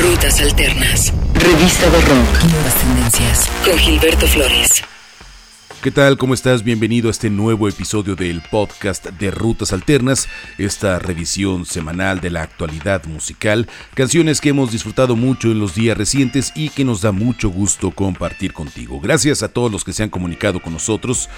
Rutas Alternas. Revista de Rock. Nuevas tendencias. Con Gilberto Flores. ¿Qué tal? ¿Cómo estás? Bienvenido a este nuevo episodio del podcast de Rutas Alternas, esta revisión semanal de la actualidad musical, canciones que hemos disfrutado mucho en los días recientes y que nos da mucho gusto compartir contigo. Gracias a todos los que se han comunicado con nosotros.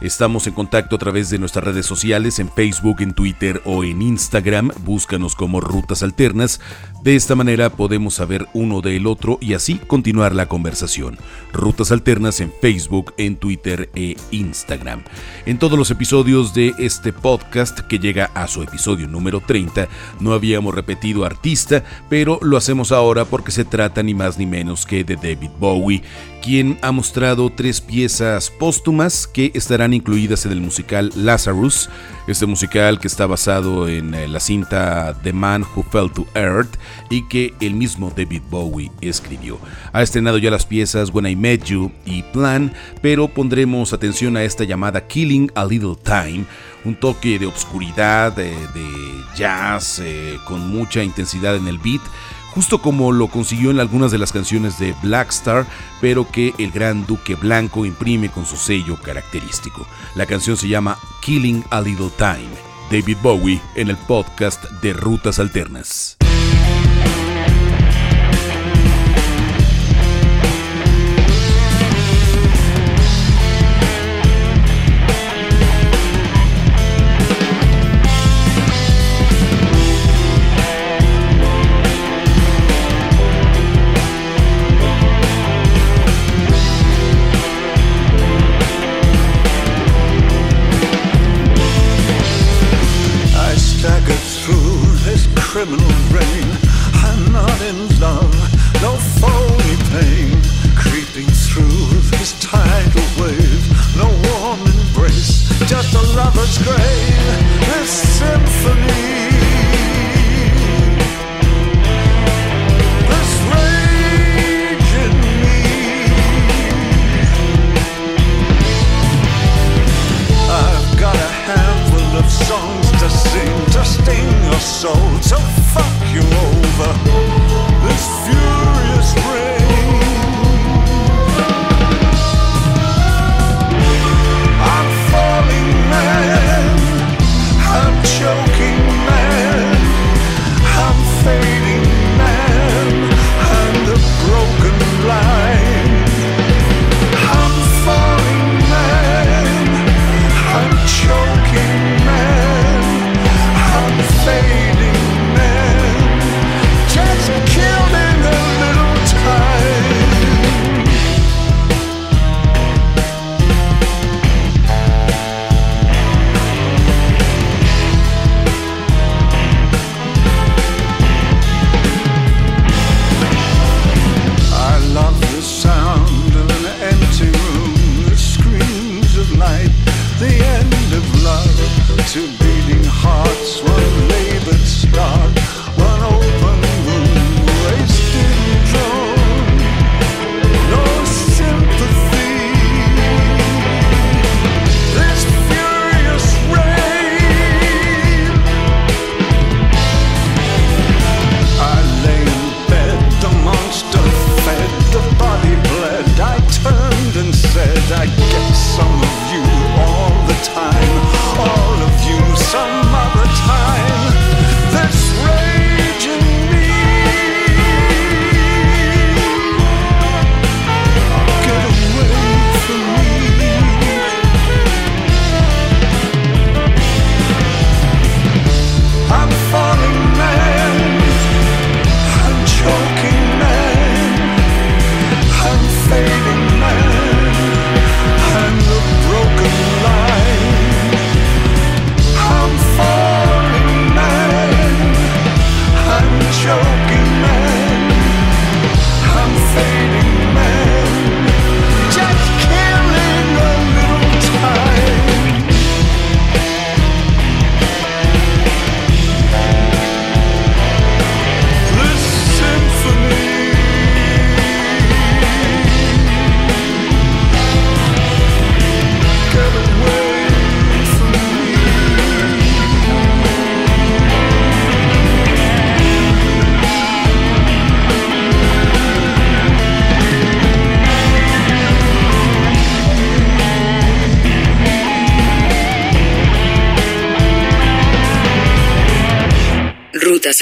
Estamos en contacto a través de nuestras redes sociales, en Facebook, en Twitter o en Instagram. Búscanos como Rutas Alternas. De esta manera podemos saber uno del otro y así continuar la conversación. Rutas Alternas en Facebook, en Twitter e Instagram. En todos los episodios de este podcast, que llega a su episodio número 30, no habíamos repetido artista, pero lo hacemos ahora porque se trata ni más ni menos que de David Bowie, quien ha mostrado tres piezas póstumas que estarán incluidas en el musical Lazarus, este musical que está basado en eh, la cinta The Man Who Fell to Earth y que el mismo David Bowie escribió. Ha estrenado ya las piezas When I Met You y Plan, pero pondremos atención a esta llamada Killing a Little Time, un toque de obscuridad, de, jazz, eh, con mucha intensidad en el beat justo como lo consiguió en algunas de las canciones de Black Star, pero que el gran Duque Blanco imprime con su sello característico. La canción se llama Killing a Little Time. David Bowie en el podcast de Rutas Alternas.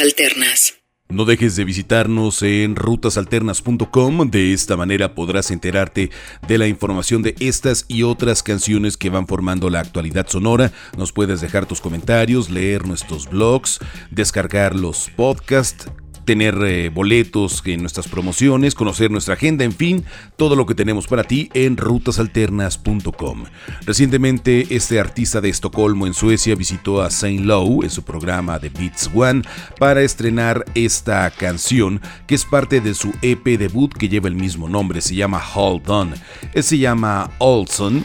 Alternas. No dejes de visitarnos en rutasalternas.com, de esta manera podrás enterarte de la información de estas y otras canciones que van formando la actualidad sonora. Nos puedes dejar tus comentarios, leer nuestros blogs, descargar los podcasts tener eh, boletos en nuestras promociones, conocer nuestra agenda, en fin, todo lo que tenemos para ti en rutasalternas.com. Recientemente, este artista de Estocolmo en Suecia visitó a Saint Lowe en su programa de Beats One para estrenar esta canción que es parte de su EP debut que lleva el mismo nombre, se llama Hold On. Se llama Olson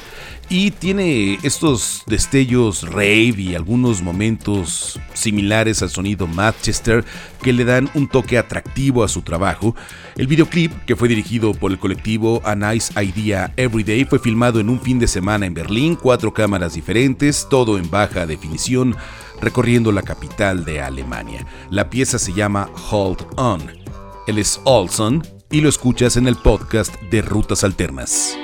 y tiene estos destellos rave y algunos momentos similares al sonido Manchester que le dan un toque atractivo a su trabajo. El videoclip, que fue dirigido por el colectivo A Nice Idea Everyday, fue filmado en un fin de semana en Berlín, cuatro cámaras diferentes, todo en baja definición, recorriendo la capital de Alemania. La pieza se llama Hold On. Él es Olson y lo escuchas en el podcast de Rutas Alternas.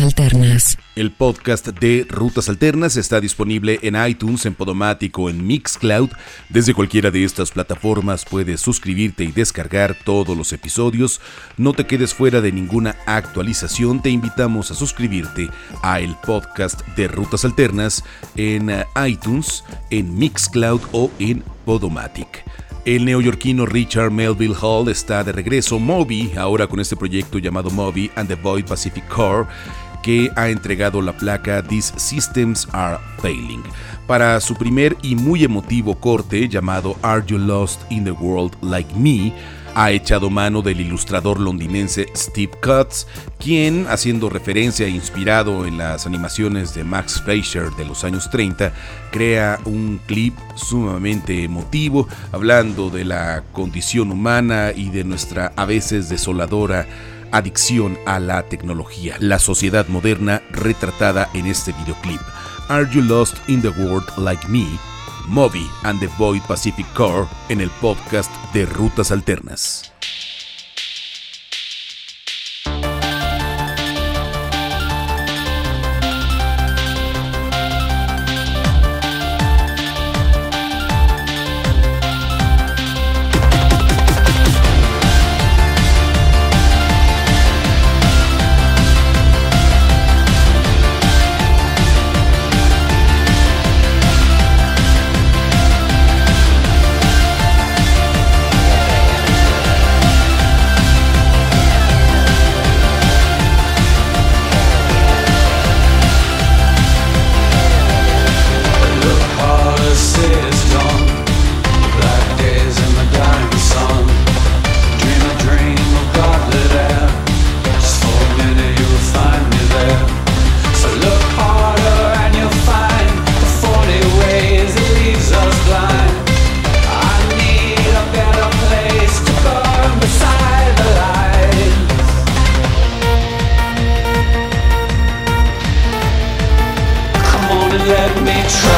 Alternas. El podcast de Rutas Alternas está disponible en iTunes, en Podomático, en Mixcloud. Desde cualquiera de estas plataformas puedes suscribirte y descargar todos los episodios. No te quedes fuera de ninguna actualización. Te invitamos a suscribirte a el podcast de Rutas Alternas en eh, iTunes, en Mixcloud o en Podomatic. El neoyorquino Richard Melville Hall está de regreso. Moby, ahora con este proyecto llamado Moby and the Void Pacific Core, que ha entregado la placa These Systems Are Failing para su primer y muy emotivo corte llamado Are You Lost in the World Like Me ha echado mano del ilustrador londinense Steve Cutts, quien, haciendo referencia e inspirado en las animaciones de Max Fraser de los años 30, crea un clip sumamente emotivo, hablando de la condición humana y de nuestra a veces desoladora adicción a la tecnología, la sociedad moderna retratada en este videoclip. Are You Lost in the World Like Me? Moby and the Void Pacific Core en el podcast de Rutas Alternas. let me try.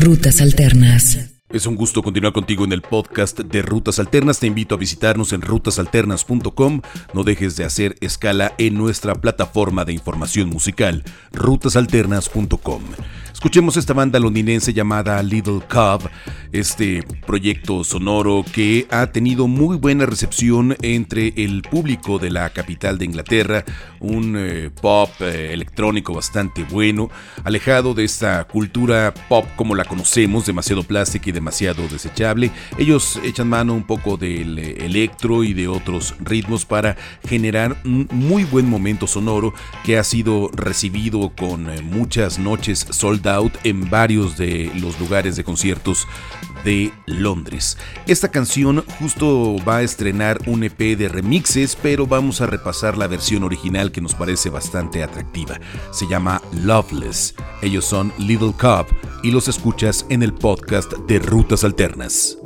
Rutas Alternas. Es un gusto continuar contigo en el podcast de Rutas Alternas. Te invito a visitarnos en rutasalternas.com. No dejes de hacer escala en nuestra plataforma de información musical, rutasalternas.com. Escuchemos esta banda londinense llamada Little Cub, este proyecto sonoro que ha tenido muy buena recepción entre el público de la capital de Inglaterra, un eh, pop eh, electrónico bastante bueno, alejado de esta cultura pop como la conocemos, demasiado plástica y demasiado desechable. Ellos echan mano un poco del eh, electro y de otros ritmos para generar un muy buen momento sonoro que ha sido recibido con muchas noches soldadas en varios de los lugares de conciertos de Londres. Esta canción justo va a estrenar un EP de remixes, pero vamos a repasar la versión original que nos parece bastante atractiva. Se llama Loveless. Ellos son Little Cub y los escuchas en el podcast de Rutas Alternas.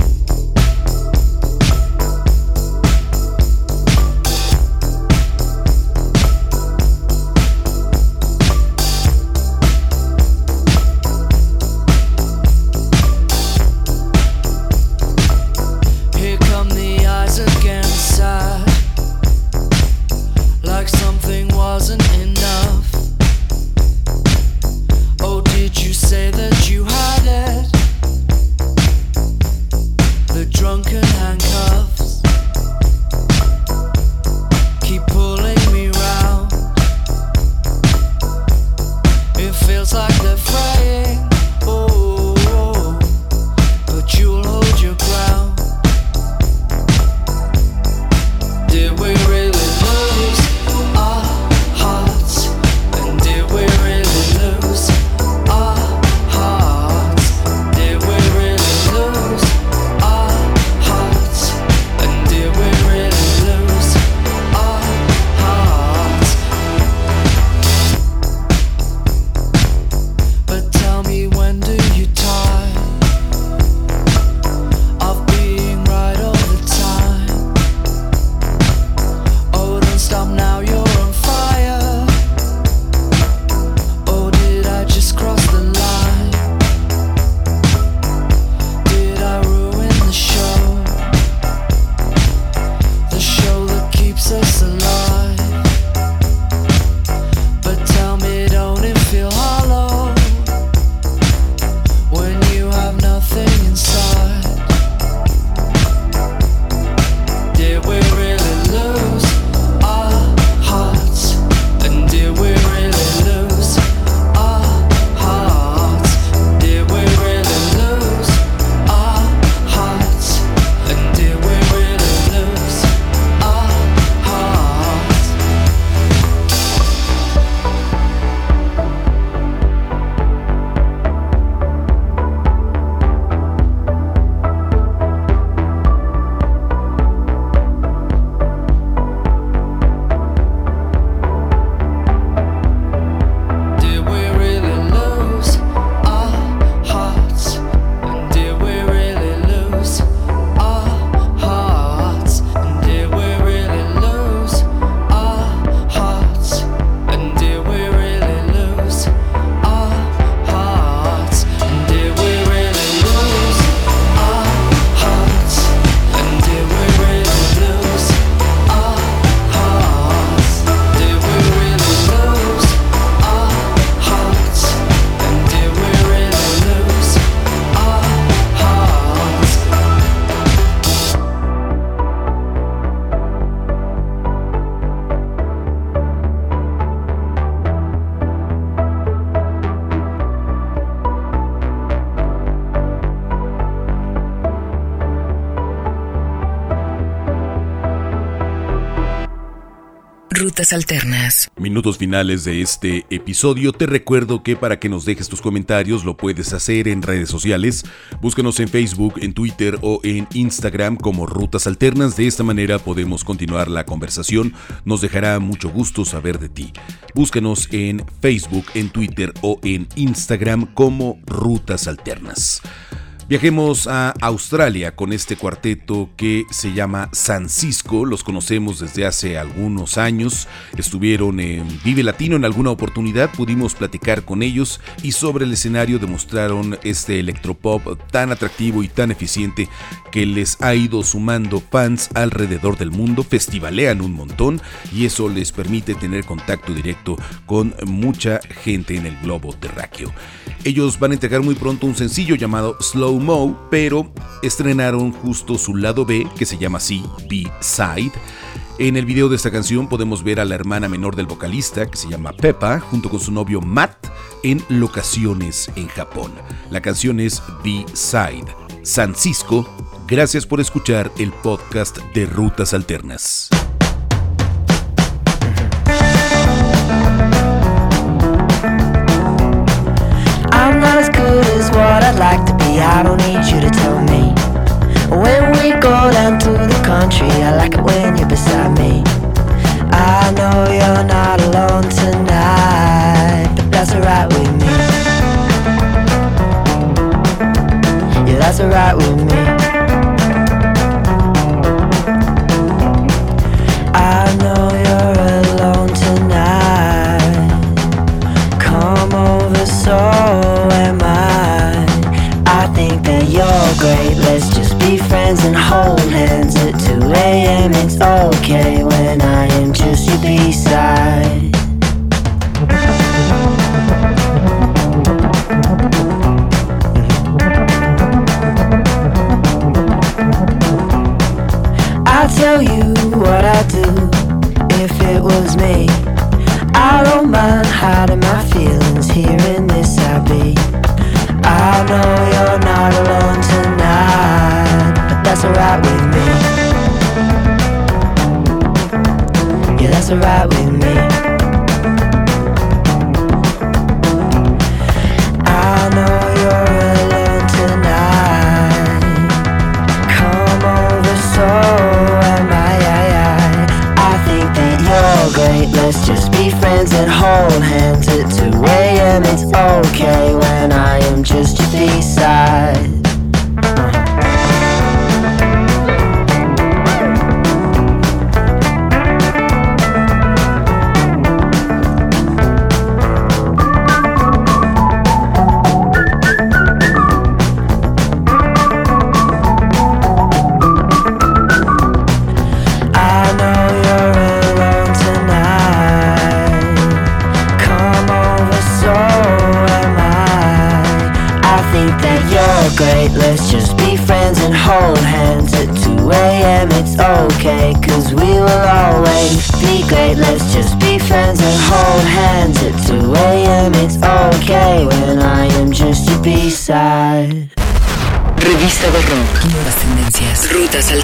Alternas. Minutos finales de este episodio. Te recuerdo que para que nos dejes tus comentarios lo puedes hacer en redes sociales. Búscanos en Facebook, en Twitter o en Instagram como Rutas Alternas. De esta manera podemos continuar la conversación. Nos dejará mucho gusto saber de ti. Búscanos en Facebook, en Twitter o en Instagram como Rutas Alternas. Viajemos a Australia con este cuarteto que se llama San Cisco. Los conocemos desde hace algunos años. Estuvieron en Vive Latino en alguna oportunidad. Pudimos platicar con ellos y sobre el escenario demostraron este electropop tan atractivo y tan eficiente que les ha ido sumando fans alrededor del mundo. Festivalean un montón y eso les permite tener contacto directo con mucha gente en el globo terráqueo. Ellos van a entregar muy pronto un sencillo llamado Slow Mo, pero estrenaron justo su lado B, que se llama así, B-Side. En el video de esta canción podemos ver a la hermana menor del vocalista, que se llama Peppa, junto con su novio Matt, en locaciones en Japón. La canción es B-Side. San Cisco, gracias por escuchar el podcast de Rutas Alternas. I'd like to be. I don't need you to tell me. When we go down to the country, I'll tell you what I'd do if it was me. I don't mind hiding my feelings here in this abbey. I know you're not alone tonight, but that's alright with me. Yeah, that's alright with me. Let's just be friends and hold hands at 2 a.m. It's okay when I am just your B-side. B-side. Revista